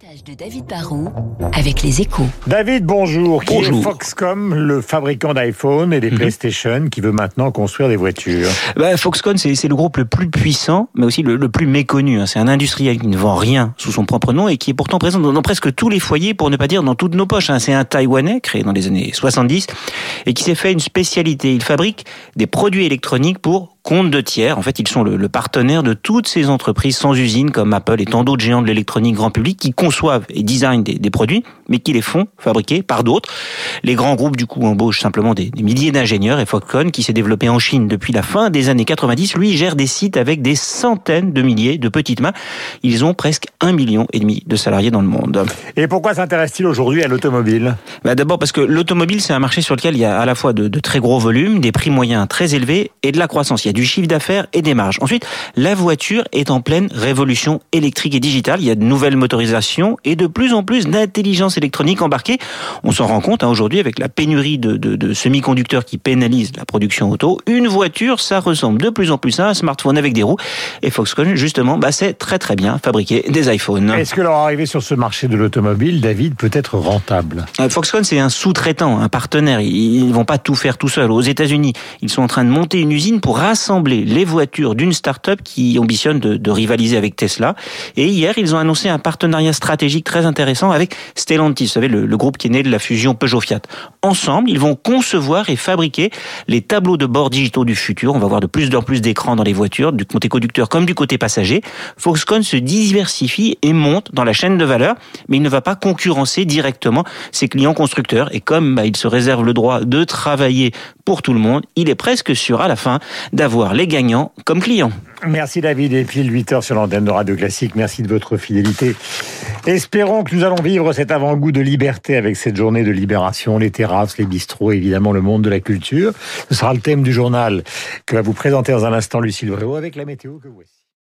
décryptage de David Barrault avec les échos. David, bonjour. Qui Bonjour. est Foxcom, le fabricant d'iPhone et des PlayStation, qui veut maintenant construire des voitures? Bah, Foxconn, c'est le groupe le plus puissant, mais aussi le, le plus méconnu. hein. C'est un industriel qui ne vend rien sous son propre nom et qui est pourtant présent dans, dans presque tous les foyers, pour ne pas dire dans toutes nos poches. hein. C'est un Taïwanais créé dans les années 70 et qui s'est fait une spécialité. Il fabrique des produits électroniques pour compte de tiers. En fait, ils sont le, le partenaire de toutes ces entreprises sans usine comme Apple et tant d'autres géants de l'électronique grand public qui conçoivent et designent des, des produits, mais qui les font fabriquer par d'autres. Les grands groupes, du coup, embauchent simplement des, des milliers d'ingénieurs et Foxconn, qui s'est développé en Chine depuis la fin des années 90, lui gère des sites avec des centaines de milliers de petites mains. Ils ont presque un million et demi de salariés dans le monde. Et pourquoi s'intéresse-t-il aujourd'hui à l'automobile? Bah D'abord parce que l'automobile, c'est un marché sur lequel il y a à la fois de, de très gros volumes, des prix moyens très élevés et de la croissance. Il y a du chiffre d'affaires et des marges. Ensuite, la voiture est en pleine révolution électrique et digitale. Il y a de nouvelles motorisations et de plus en plus d'intelligence électronique embarquée. On s'en rend compte hein, aujourd'hui avec la pénurie de, de, de semi-conducteurs qui pénalise la production auto. Une voiture, ça ressemble de plus en plus à un smartphone avec des roues. Et Foxconn, justement, bah, c'est très très bien fabriquer des iPhones. Est-ce que leur arrivée sur ce marché de l'automobile, David, peut être rentable? Euh, Foxconn, c'est un sous-traitant, un partenaire. Ils ne vont pas tout faire tout seuls. Aux États-Unis, ils sont en train de monter une usine pour rassembler les voitures d'une start-up qui ambitionne de, rivaliser avec Tesla. Et hier, ils ont annoncé un partenariat stratégique très intéressant avec Stellantis, vous savez, le, le groupe qui est né de la fusion Peugeot-Fiat. Ensemble, ils vont concevoir et fabriquer les tableaux de bord digitaux du futur. On va voir de plus en plus d'écrans dans les voitures, du côté conducteur comme du côté passager. Foxconn se diversifie et monte dans la chaîne de valeur, mais il ne va pas concurrencer directement ses clients constructeurs. Et comme bah, il se réserve le droit de travailler pour tout le monde, il est presque sûr à la fin d'avoir les gagnants comme clients. Merci David, et puis 8h sur l'antenne de Radio Classique. Merci de votre fidélité. Espérons que nous allons vivre cet avant-goût de liberté avec cette journée de libération, les terrasses, les bistrots, évidemment le monde de la culture. Ce sera le thème du journal que va vous présenter dans un instant Lucille Bréau avec la météo que voici.